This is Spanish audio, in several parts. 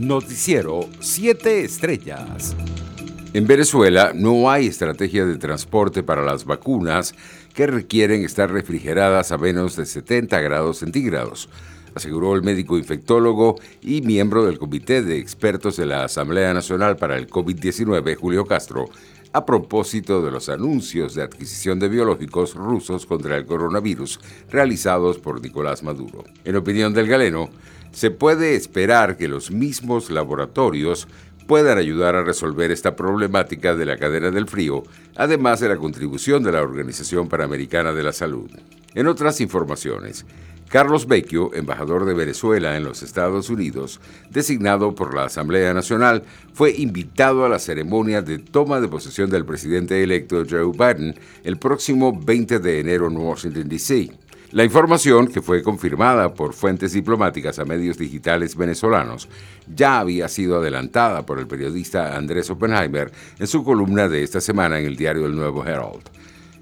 Noticiero 7 Estrellas. En Venezuela no hay estrategia de transporte para las vacunas que requieren estar refrigeradas a menos de 70 grados centígrados, aseguró el médico infectólogo y miembro del Comité de Expertos de la Asamblea Nacional para el COVID-19, Julio Castro, a propósito de los anuncios de adquisición de biológicos rusos contra el coronavirus realizados por Nicolás Maduro. En opinión del galeno, se puede esperar que los mismos laboratorios puedan ayudar a resolver esta problemática de la cadena del frío, además de la contribución de la Organización Panamericana de la Salud. En otras informaciones, Carlos Vecchio, embajador de Venezuela en los Estados Unidos, designado por la Asamblea Nacional, fue invitado a la ceremonia de toma de posesión del presidente electo Joe Biden el próximo 20 de enero en Washington, D.C. La información, que fue confirmada por fuentes diplomáticas a medios digitales venezolanos, ya había sido adelantada por el periodista Andrés Oppenheimer en su columna de esta semana en el diario El Nuevo Herald.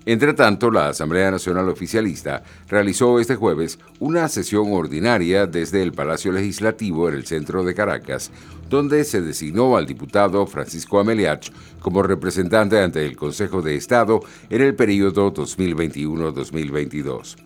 Entre tanto, la Asamblea Nacional Oficialista realizó este jueves una sesión ordinaria desde el Palacio Legislativo en el centro de Caracas, donde se designó al diputado Francisco Ameliach como representante ante el Consejo de Estado en el periodo 2021-2022.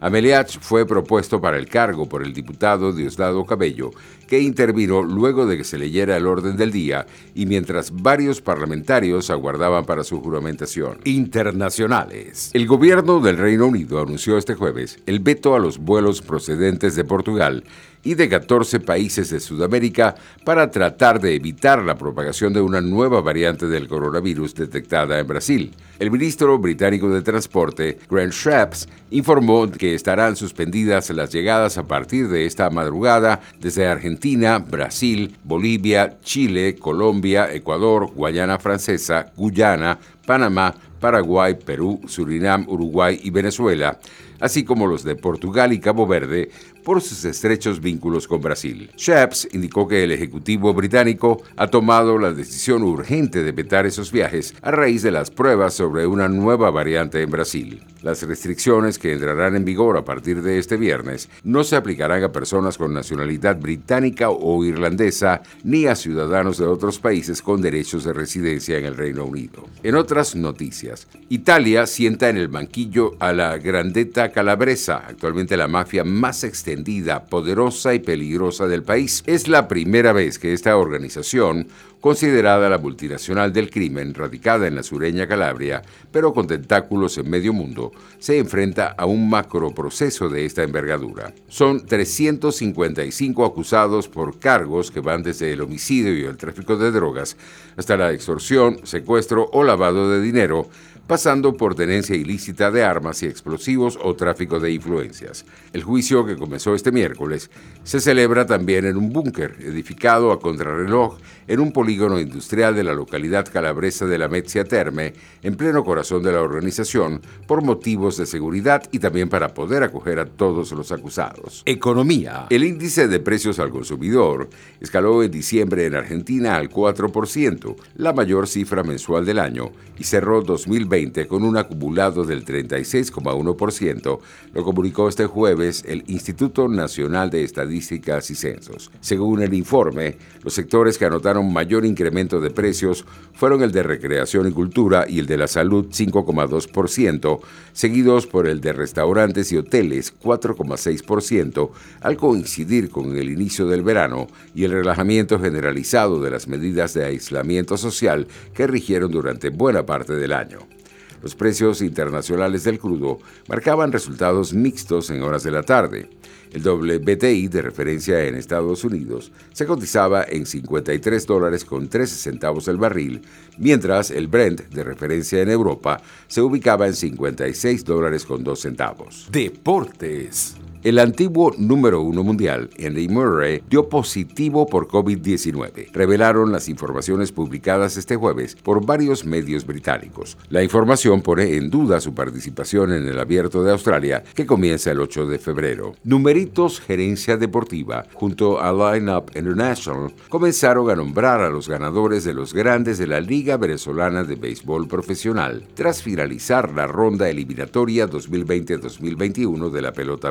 Ameliach fue propuesto para el cargo por el diputado Diosdado Cabello, que intervino luego de que se leyera el orden del día y mientras varios parlamentarios aguardaban para su juramentación. Internacionales. El gobierno del Reino Unido anunció este jueves el veto a los vuelos procedentes de Portugal y de 14 países de Sudamérica para tratar de evitar la propagación de una nueva variante del coronavirus detectada en Brasil. El ministro británico de Transporte, Grant Shapps, informó que estarán suspendidas las llegadas a partir de esta madrugada desde Argentina, Brasil, Bolivia, Chile, Colombia, Ecuador, Guayana Francesa, Guyana, Panamá, Paraguay, Perú, Surinam, Uruguay y Venezuela, así como los de Portugal y Cabo Verde, por sus estrechos vínculos con Brasil. Shapps indicó que el Ejecutivo británico ha tomado la decisión urgente de vetar esos viajes a raíz de las pruebas sobre una nueva variante en Brasil. Las restricciones que entrarán en vigor a partir de este viernes no se aplicarán a personas con nacionalidad británica o irlandesa ni a ciudadanos de otros países con derechos de residencia en el Reino Unido. En otras noticias, Italia sienta en el banquillo a la Grandetta Calabresa, actualmente la mafia más extendida poderosa y peligrosa del país. Es la primera vez que esta organización, considerada la multinacional del crimen, radicada en la sureña Calabria, pero con tentáculos en medio mundo, se enfrenta a un macroproceso de esta envergadura. Son 355 acusados por cargos que van desde el homicidio y el tráfico de drogas hasta la extorsión, secuestro o lavado de dinero, pasando por tenencia ilícita de armas y explosivos o tráfico de influencias. El juicio que comenzó este miércoles se celebra también en un búnker edificado a contrarreloj en un polígono industrial de la localidad calabresa de la Metzia Terme, en pleno corazón de la organización, por motivos de seguridad y también para poder acoger a todos los acusados. Economía. El índice de precios al consumidor escaló en diciembre en Argentina al 4%, la mayor cifra mensual del año, y cerró 2020 con un acumulado del 36,1%, lo comunicó este jueves el Instituto Nacional de Estadísticas y Censos. Según el informe, los sectores que anotaron mayor incremento de precios fueron el de recreación y cultura y el de la salud 5,2%, seguidos por el de restaurantes y hoteles 4,6%, al coincidir con el inicio del verano y el relajamiento generalizado de las medidas de aislamiento social que rigieron durante buena parte del año. Los precios internacionales del crudo marcaban resultados mixtos en horas de la tarde. El WTI de referencia en Estados Unidos se cotizaba en 53 dólares con 13 centavos el barril, mientras el Brent de referencia en Europa se ubicaba en 56 dólares con 2 centavos. Deportes. El antiguo número uno mundial, Andy Murray, dio positivo por COVID-19, revelaron las informaciones publicadas este jueves por varios medios británicos. La información pone en duda su participación en el Abierto de Australia, que comienza el 8 de febrero. Numeritos Gerencia Deportiva, junto a Lineup International, comenzaron a nombrar a los ganadores de los grandes de la Liga Venezolana de Béisbol Profesional, tras finalizar la ronda eliminatoria 2020-2021 de la pelota